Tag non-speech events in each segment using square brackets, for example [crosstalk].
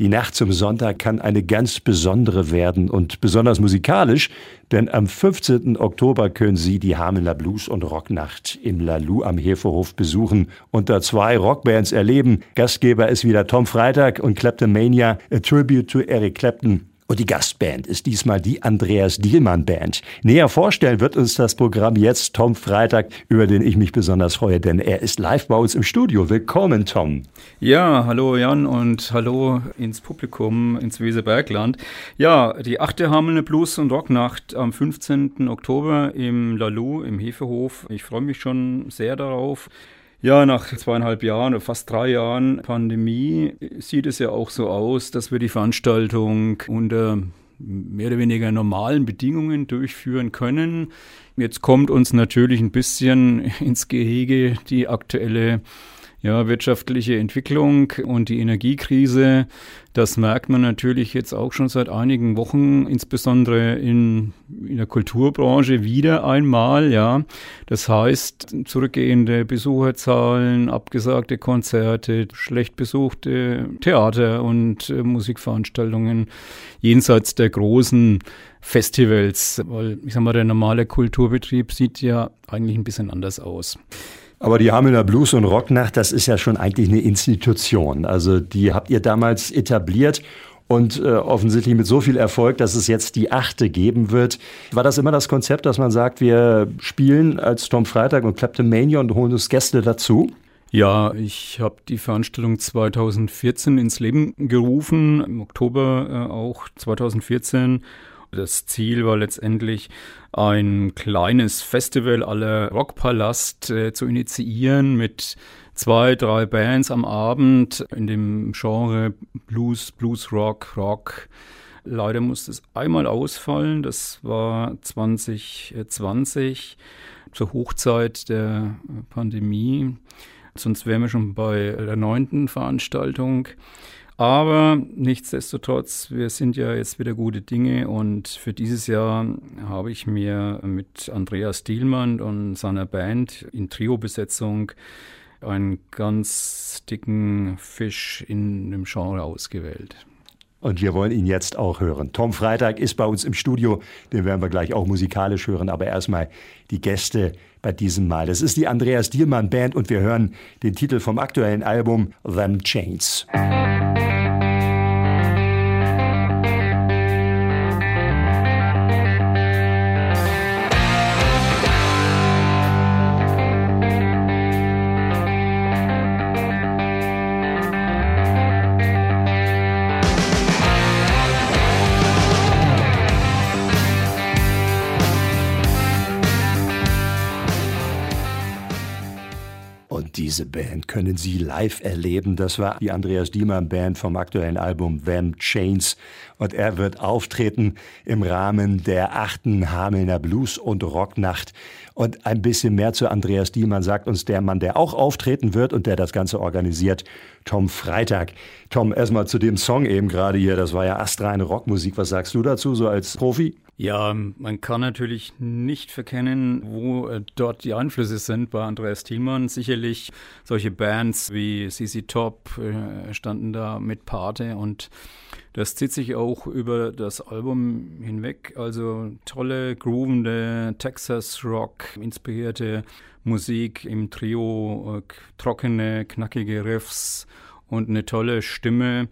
Die Nacht zum Sonntag kann eine ganz besondere werden und besonders musikalisch, denn am 15. Oktober können Sie die Hamelner Blues- und Rocknacht im Lalu am Hefehof besuchen und da zwei Rockbands erleben. Gastgeber ist wieder Tom Freitag und Kleptomania, a tribute to Eric Clapton. Und die Gastband ist diesmal die Andreas Dielmann Band. Näher vorstellen wird uns das Programm jetzt Tom Freitag, über den ich mich besonders freue, denn er ist live bei uns im Studio. Willkommen, Tom. Ja, hallo Jan und hallo ins Publikum ins Weserbergland. Ja, die achte Hamelne Blues- und Rocknacht am 15. Oktober im Lalu im Hefehof. Ich freue mich schon sehr darauf. Ja, nach zweieinhalb Jahren oder fast drei Jahren Pandemie sieht es ja auch so aus, dass wir die Veranstaltung unter mehr oder weniger normalen Bedingungen durchführen können. Jetzt kommt uns natürlich ein bisschen ins Gehege die aktuelle ja, wirtschaftliche Entwicklung und die Energiekrise, das merkt man natürlich jetzt auch schon seit einigen Wochen, insbesondere in, in der Kulturbranche wieder einmal, ja. Das heißt, zurückgehende Besucherzahlen, abgesagte Konzerte, schlecht besuchte Theater und äh, Musikveranstaltungen jenseits der großen Festivals, weil ich sag mal, der normale Kulturbetrieb sieht ja eigentlich ein bisschen anders aus. Aber die Hamelner Blues- und Rocknacht, das ist ja schon eigentlich eine Institution. Also die habt ihr damals etabliert und äh, offensichtlich mit so viel Erfolg, dass es jetzt die achte geben wird. War das immer das Konzept, dass man sagt, wir spielen als Tom Freitag und Kleptomania und holen uns Gäste dazu? Ja, ich habe die Veranstaltung 2014 ins Leben gerufen, im Oktober äh, auch 2014 das Ziel war letztendlich, ein kleines Festival aller Rockpalast äh, zu initiieren mit zwei, drei Bands am Abend in dem Genre Blues, Blues Rock, Rock. Leider musste es einmal ausfallen. Das war 2020 zur Hochzeit der Pandemie. Sonst wären wir schon bei der neunten Veranstaltung. Aber nichtsdestotrotz, wir sind ja jetzt wieder gute Dinge und für dieses Jahr habe ich mir mit Andreas Dielmann und seiner Band in Trio-Besetzung einen ganz dicken Fisch in dem Genre ausgewählt. Und wir wollen ihn jetzt auch hören. Tom Freitag ist bei uns im Studio. Den werden wir gleich auch musikalisch hören. Aber erstmal die Gäste bei diesem Mal. Das ist die Andreas Dielmann Band und wir hören den Titel vom aktuellen Album Them Chains. Band können Sie live erleben. Das war die Andreas Diemann Band vom aktuellen Album Them Chains. Und er wird auftreten im Rahmen der achten Hamelner Blues- und Rocknacht. Und ein bisschen mehr zu Andreas Diemann sagt uns der Mann, der auch auftreten wird und der das Ganze organisiert, Tom Freitag. Tom, erstmal zu dem Song eben gerade hier. Das war ja astreine Rockmusik. Was sagst du dazu, so als Profi? Ja, man kann natürlich nicht verkennen, wo äh, dort die Einflüsse sind bei Andreas Thielmann. Sicherlich solche Bands wie CC Top äh, standen da mit Pate und das zieht sich auch über das Album hinweg. Also tolle, groovende Texas Rock inspirierte Musik im Trio, äh, trockene, knackige Riffs und eine tolle Stimme.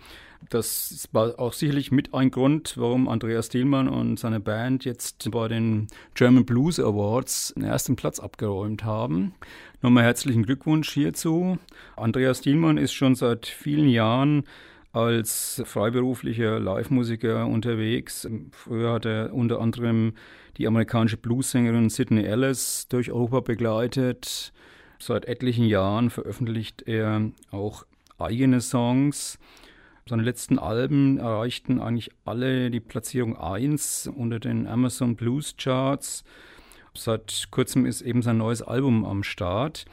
Das war auch sicherlich mit ein Grund, warum Andreas Thielmann und seine Band jetzt bei den German Blues Awards den ersten Platz abgeräumt haben. Nochmal herzlichen Glückwunsch hierzu. Andreas Thielmann ist schon seit vielen Jahren als freiberuflicher Live-Musiker unterwegs. Früher hat er unter anderem die amerikanische Bluessängerin Sidney Ellis durch Europa begleitet. Seit etlichen Jahren veröffentlicht er auch eigene Songs. Seine letzten Alben erreichten eigentlich alle die Platzierung 1 unter den Amazon Blues Charts. Seit kurzem ist eben sein neues Album am Start.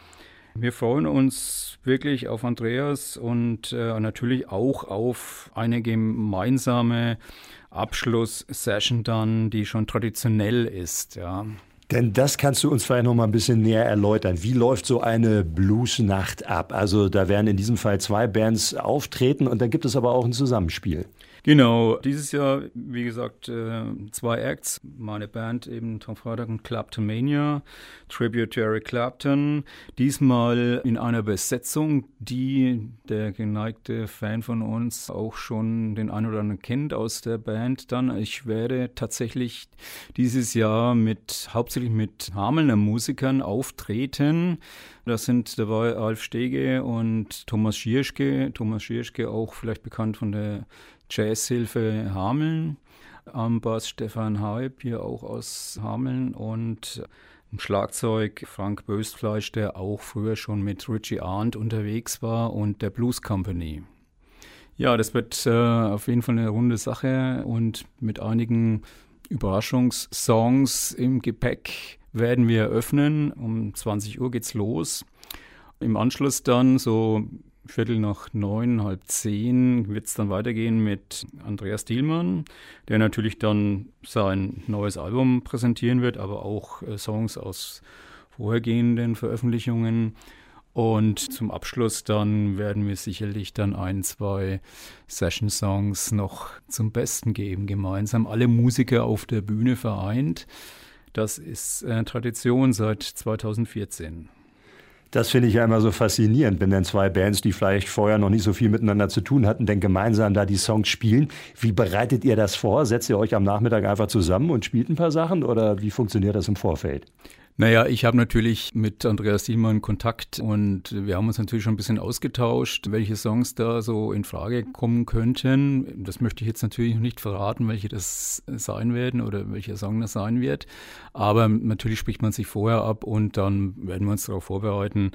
Wir freuen uns wirklich auf Andreas und äh, natürlich auch auf eine gemeinsame Abschlusssession dann, die schon traditionell ist, ja. Denn das kannst du uns vielleicht noch mal ein bisschen näher erläutern. Wie läuft so eine Bluesnacht ab? Also da werden in diesem Fall zwei Bands auftreten und dann gibt es aber auch ein Zusammenspiel. Genau, dieses Jahr, wie gesagt, äh, zwei Acts. Meine Band eben Tom Freitag und to Eric Clapton. Diesmal in einer Besetzung, die der geneigte Fan von uns auch schon den einen oder anderen kennt aus der Band. Dann, ich werde tatsächlich dieses Jahr mit hauptsächlich mit Hamelner Musikern auftreten. Das sind dabei Alf Stege und Thomas Schierschke. Thomas Schierschke auch vielleicht bekannt von der Jazzhilfe Hameln, am Bass Stefan Haib, hier auch aus Hameln und im Schlagzeug Frank Böstfleisch, der auch früher schon mit Richie Arndt unterwegs war und der Blues Company. Ja, das wird äh, auf jeden Fall eine runde Sache und mit einigen Überraschungssongs im Gepäck werden wir eröffnen. Um 20 Uhr geht's los. Im Anschluss dann so Viertel nach neun, halb zehn wird es dann weitergehen mit Andreas Dielmann, der natürlich dann sein neues Album präsentieren wird, aber auch äh, Songs aus vorhergehenden Veröffentlichungen. Und zum Abschluss dann werden wir sicherlich dann ein, zwei Session-Songs noch zum Besten geben, gemeinsam. Alle Musiker auf der Bühne vereint. Das ist äh, Tradition seit 2014. Das finde ich ja immer so faszinierend, wenn dann zwei Bands, die vielleicht vorher noch nicht so viel miteinander zu tun hatten, dann gemeinsam da die Songs spielen. Wie bereitet ihr das vor? Setzt ihr euch am Nachmittag einfach zusammen und spielt ein paar Sachen oder wie funktioniert das im Vorfeld? Naja, ich habe natürlich mit Andreas Diemann Kontakt und wir haben uns natürlich schon ein bisschen ausgetauscht, welche Songs da so in Frage kommen könnten. Das möchte ich jetzt natürlich noch nicht verraten, welche das sein werden oder welcher Song das sein wird. Aber natürlich spricht man sich vorher ab und dann werden wir uns darauf vorbereiten.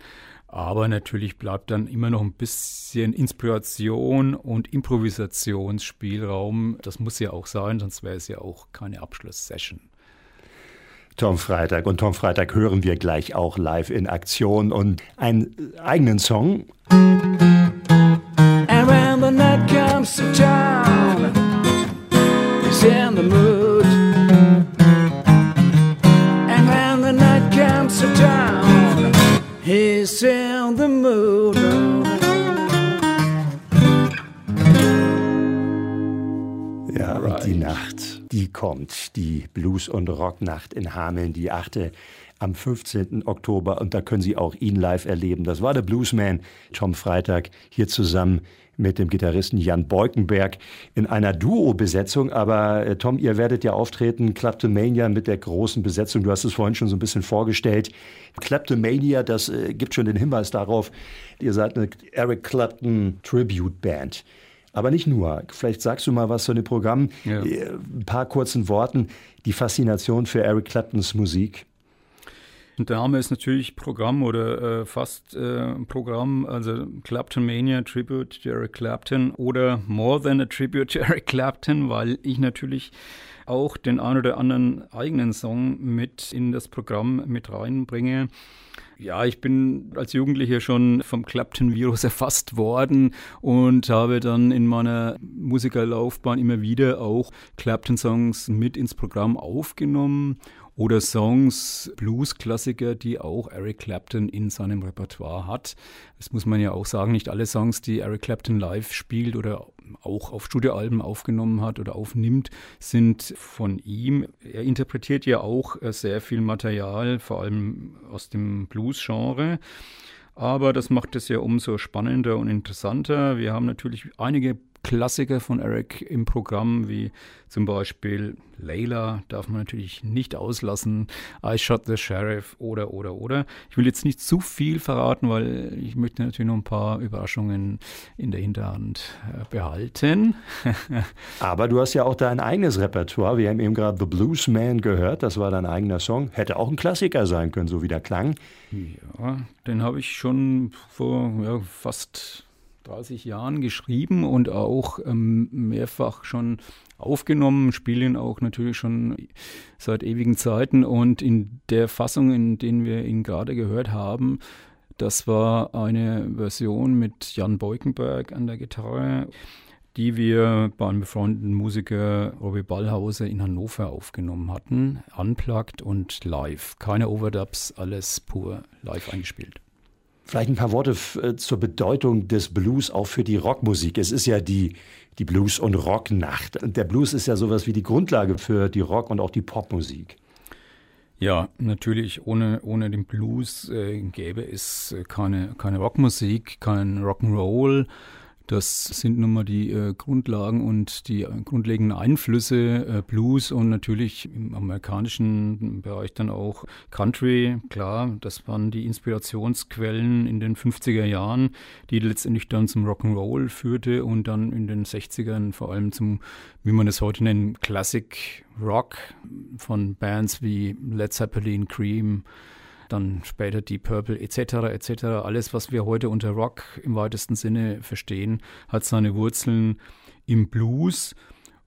Aber natürlich bleibt dann immer noch ein bisschen Inspiration und Improvisationsspielraum. Das muss ja auch sein, sonst wäre es ja auch keine Abschlusssession. Tom Freitag. Und Tom Freitag hören wir gleich auch live in Aktion und einen eigenen Song. And when the night comes to town, he's in the mood. And when the night comes to town, he's in the mood. Ja, right. und die Nacht die kommt, die Blues- und Rocknacht in Hameln, die achte am 15. Oktober. Und da können Sie auch ihn live erleben. Das war der Bluesman Tom Freitag hier zusammen mit dem Gitarristen Jan Beukenberg in einer Duo-Besetzung. Aber äh, Tom, ihr werdet ja auftreten, Kleptomania mit der großen Besetzung. Du hast es vorhin schon so ein bisschen vorgestellt. Kleptomania, das äh, gibt schon den Hinweis darauf, ihr seid eine Eric Clapton Tribute Band. Aber nicht nur. Vielleicht sagst du mal was zu dem Programm. Ja. Äh, ein paar kurzen Worten. Die Faszination für Eric Claptons Musik. Der Name ist natürlich Programm oder äh, fast äh, Programm, also Clapton Mania, Tribute to Eric Clapton oder More Than a Tribute to Eric Clapton, weil ich natürlich auch den ein oder anderen eigenen Song mit in das Programm mit reinbringe. Ja, ich bin als Jugendlicher schon vom Clapton-Virus [laughs] erfasst worden und habe dann in meiner Musikerlaufbahn immer wieder auch Clapton-Songs mit ins Programm aufgenommen oder Songs, Blues-Klassiker, die auch Eric Clapton in seinem Repertoire hat. Das muss man ja auch sagen, nicht alle Songs, die Eric Clapton live spielt oder auch auf Studioalben aufgenommen hat oder aufnimmt, sind von ihm. Er interpretiert ja auch äh, sehr viel Material, vor allem aus dem Blues-Genre. Aber das macht es ja umso spannender und interessanter. Wir haben natürlich einige Klassiker von Eric im Programm, wie zum Beispiel Layla, darf man natürlich nicht auslassen, I Shot the Sheriff oder, oder, oder. Ich will jetzt nicht zu viel verraten, weil ich möchte natürlich noch ein paar Überraschungen in der Hinterhand äh, behalten. [laughs] Aber du hast ja auch dein eigenes Repertoire. Wir haben eben gerade The Blues Man gehört, das war dein eigener Song. Hätte auch ein Klassiker sein können, so wie der klang. Ja, den habe ich schon vor ja, fast 30 Jahren geschrieben und auch ähm, mehrfach schon aufgenommen, spielen auch natürlich schon seit ewigen Zeiten. Und in der Fassung, in der wir ihn gerade gehört haben, das war eine Version mit Jan Beukenberg an der Gitarre. die wir beim befreundeten Musiker Robbie Ballhauser in Hannover aufgenommen hatten. Unplugged und live. Keine Overdubs, alles pur live eingespielt. Vielleicht ein paar Worte äh, zur Bedeutung des Blues auch für die Rockmusik. Es ist ja die, die Blues- und Rocknacht. Der Blues ist ja sowas wie die Grundlage für die Rock- und auch die Popmusik. Ja, natürlich, ohne, ohne den Blues äh, gäbe es keine, keine Rockmusik, kein Rock'n'Roll. Das sind nun mal die äh, Grundlagen und die äh, grundlegenden Einflüsse äh, Blues und natürlich im amerikanischen Bereich dann auch Country. Klar, das waren die Inspirationsquellen in den 50er Jahren, die letztendlich dann zum Rock'n'Roll führte und dann in den 60ern vor allem zum, wie man es heute nennt, Classic Rock von Bands wie Led Zeppelin, Cream, dann später Deep Purple etc. etc. Alles, was wir heute unter Rock im weitesten Sinne verstehen, hat seine Wurzeln im Blues.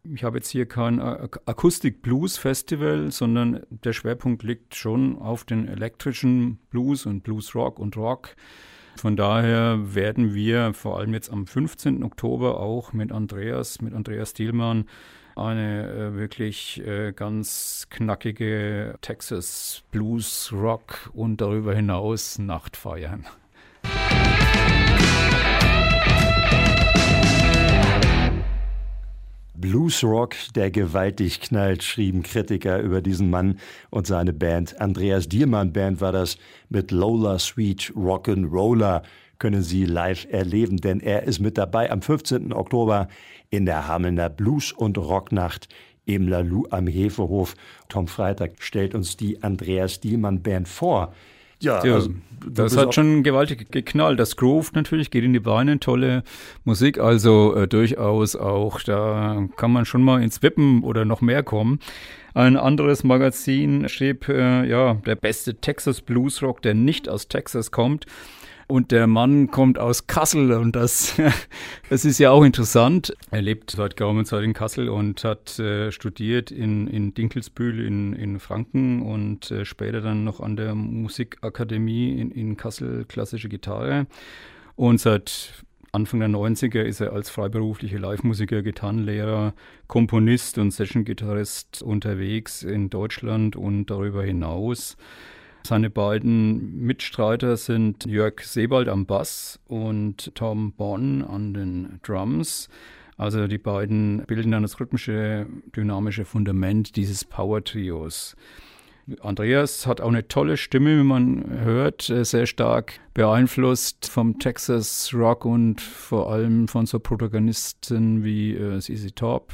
Ich habe jetzt hier kein Akustik-Blues-Festival, sondern der Schwerpunkt liegt schon auf den elektrischen Blues und Blues-Rock und Rock. Von daher werden wir vor allem jetzt am 15. Oktober auch mit Andreas, mit Andreas Thielmann eine äh, wirklich äh, ganz knackige Texas Blues Rock und darüber hinaus Nacht feiern. Bluesrock, der gewaltig knallt, schrieben Kritiker über diesen Mann und seine Band. Andreas Diermann Band war das mit Lola Sweet Rock'n'Roller können Sie live erleben, denn er ist mit dabei am 15. Oktober in der Hamelner Blues- und Rocknacht im Lalu am Hefehof. Tom Freitag stellt uns die Andreas Dielmann Band vor. Ja, ja also, das hat schon gewaltig geknallt. Das Groove natürlich geht in die Beine, tolle Musik, also äh, durchaus auch, da kann man schon mal ins Wippen oder noch mehr kommen. Ein anderes Magazin schrieb, äh, ja, der beste Texas Blues Rock, der nicht aus Texas kommt. Und der Mann kommt aus Kassel und das, [laughs] das ist ja auch interessant. Er lebt seit geraumer Zeit in Kassel und hat äh, studiert in, in Dinkelsbühl in, in Franken und äh, später dann noch an der Musikakademie in, in Kassel klassische Gitarre. Und seit Anfang der 90er ist er als freiberuflicher Live-Musiker, Gitarrenlehrer, Komponist und Session-Gitarrist unterwegs in Deutschland und darüber hinaus. Seine beiden Mitstreiter sind Jörg Sebald am Bass und Tom Bonn an den Drums. Also die beiden bilden dann das rhythmische, dynamische Fundament dieses Power-Trios. Andreas hat auch eine tolle Stimme, wie man hört, äh, sehr stark beeinflusst vom Texas Rock und vor allem von so Protagonisten wie äh, CC Top.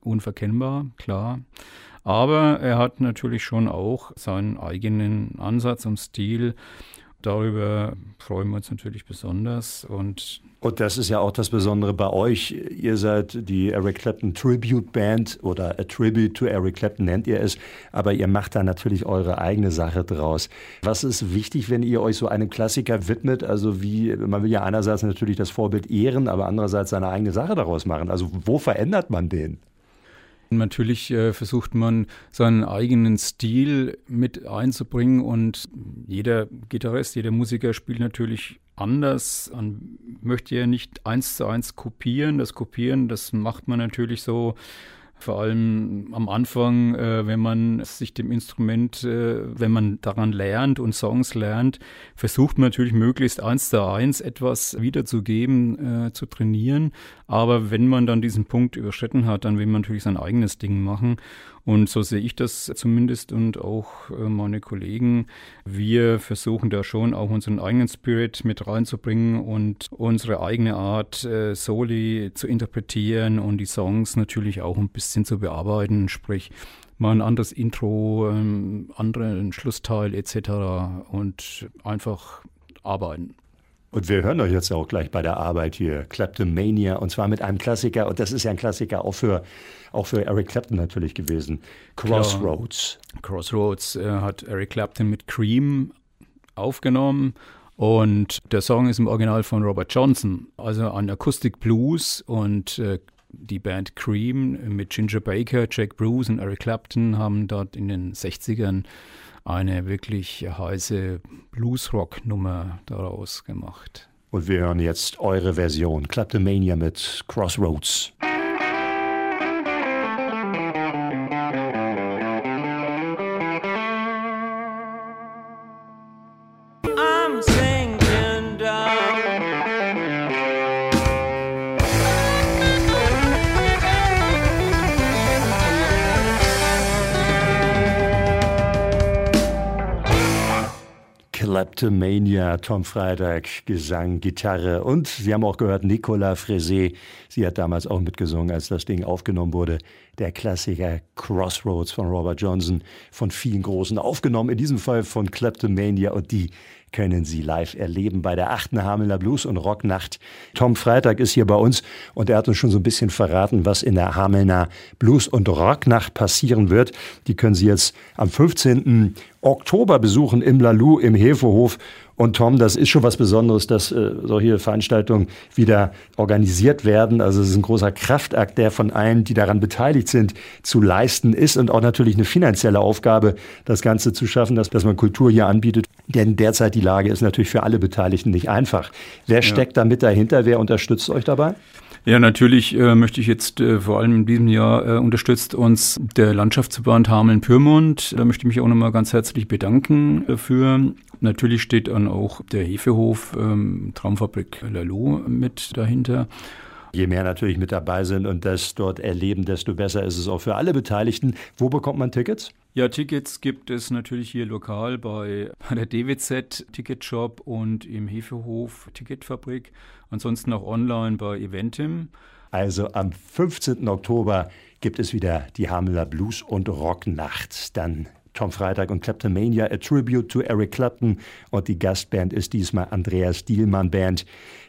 Unverkennbar, klar. Aber er hat natürlich schon auch seinen eigenen Ansatz und Stil. Darüber freuen wir uns natürlich besonders. Und, und das ist ja auch das Besondere bei euch. Ihr seid die Eric Clapton Tribute Band oder A Tribute to Eric Clapton nennt ihr es. Aber ihr macht da natürlich eure eigene Sache draus. Was ist wichtig, wenn ihr euch so einem Klassiker widmet? Also wie, man will ja einerseits natürlich das Vorbild ehren, aber andererseits seine eigene Sache daraus machen. Also wo verändert man den? Natürlich äh, versucht man seinen eigenen Stil mit einzubringen und jeder Gitarrist, jeder Musiker spielt natürlich anders. Man möchte ja nicht eins zu eins kopieren. Das Kopieren, das macht man natürlich so vor allem am Anfang, äh, wenn man sich dem Instrument, äh, wenn man daran lernt und Songs lernt, versucht man natürlich möglichst eins zu eins etwas wiederzugeben, äh, zu trainieren. Aber wenn man dann diesen Punkt überschritten hat, dann will man natürlich sein eigenes Ding machen. Und so sehe ich das zumindest und auch äh, meine Kollegen. Wir versuchen da schon auch unseren eigenen Spirit mit reinzubringen und unsere eigene Art, äh, Soli zu interpretieren und die Songs natürlich auch ein bisschen zu bearbeiten, sprich mal ein anderes Intro, ähm, anderen Schlussteil etc. und einfach arbeiten. Und wir hören euch jetzt auch gleich bei der Arbeit hier, Kleptomania, und zwar mit einem Klassiker, und das ist ja ein Klassiker auch für, auch für Eric Clapton natürlich gewesen, Crossroads. Klar. Crossroads äh, hat Eric Clapton mit Cream aufgenommen und der Song ist im Original von Robert Johnson, also ein Akustik Blues und äh, die Band Cream mit Ginger Baker, Jack Bruce und Eric Clapton haben dort in den 60ern eine wirklich heiße Bluesrock-Nummer daraus gemacht. Und wir hören jetzt eure Version. Kleptomania mit Crossroads. Kleptomania, Tom Freitag, Gesang, Gitarre und Sie haben auch gehört, Nicolas Frézé, sie hat damals auch mitgesungen, als das Ding aufgenommen wurde. Der Klassiker Crossroads von Robert Johnson, von vielen Großen aufgenommen, in diesem Fall von Kleptomania und die können Sie live erleben bei der achten Hamelner Blues- und Rocknacht. Tom Freitag ist hier bei uns und er hat uns schon so ein bisschen verraten, was in der Hamelner Blues- und Rocknacht passieren wird. Die können Sie jetzt am 15. Oktober besuchen im Lalu im Hefehof. Und Tom, das ist schon was Besonderes, dass äh, solche Veranstaltungen wieder organisiert werden. Also es ist ein großer Kraftakt, der von allen, die daran beteiligt sind, zu leisten ist und auch natürlich eine finanzielle Aufgabe, das Ganze zu schaffen, dass, dass man Kultur hier anbietet. Denn derzeit die Lage ist natürlich für alle Beteiligten nicht einfach. Wer steckt ja. da mit dahinter? Wer unterstützt euch dabei? Ja, natürlich äh, möchte ich jetzt äh, vor allem in diesem Jahr äh, unterstützt uns der Landschaftsverband Hameln-Pyrmont. Da möchte ich mich auch nochmal ganz herzlich bedanken dafür. Natürlich steht dann auch der Hefehof ähm, Traumfabrik Lalo mit dahinter. Je mehr natürlich mit dabei sind und das dort erleben, desto besser ist es auch für alle Beteiligten. Wo bekommt man Tickets? Ja, Tickets gibt es natürlich hier lokal bei, bei der DWZ Ticketshop und im Hefehof Ticketfabrik. Ansonsten auch online bei Eventim. Also am 15. Oktober gibt es wieder die Hamelner Blues- und Rocknacht. Dann Tom Freitag und Kleptomania, a tribute to Eric Clapton. Und die Gastband ist diesmal Andreas Dielmann Band.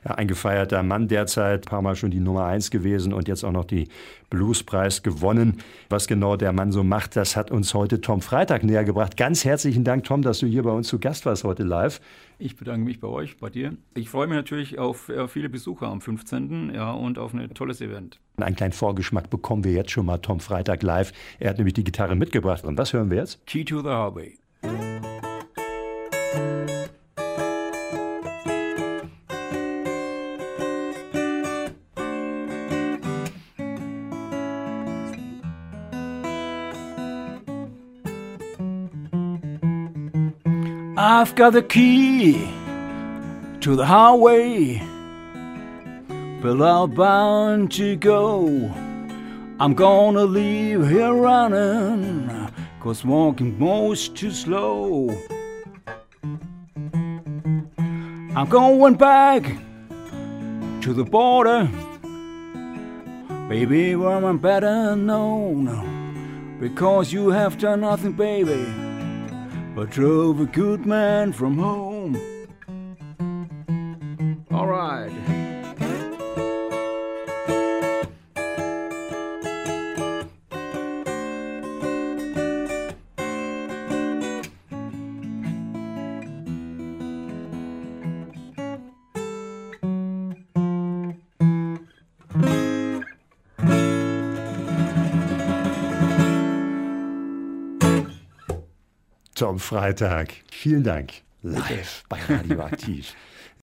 Ja, ein gefeierter Mann derzeit, ein paar Mal schon die Nummer eins gewesen und jetzt auch noch die Bluespreis gewonnen. Was genau der Mann so macht, das hat uns heute Tom Freitag näher gebracht. Ganz herzlichen Dank, Tom, dass du hier bei uns zu Gast warst heute live. Ich bedanke mich bei euch, bei dir. Ich freue mich natürlich auf viele Besucher am 15. Ja, und auf ein tolles Event. Einen kleinen Vorgeschmack bekommen wir jetzt schon mal Tom Freitag live. Er hat nämlich die Gitarre mitgebracht. Und was hören wir jetzt? Key to the Highway. I've got the key to the highway, but I'm bound to go. I'm gonna leave here running, cause walking most too slow. I'm going back to the border, baby, where I'm better known, because you have done nothing, baby but drove a good man from home. All right. Tom Freitag. Vielen Dank. Live bei Radioaktiv.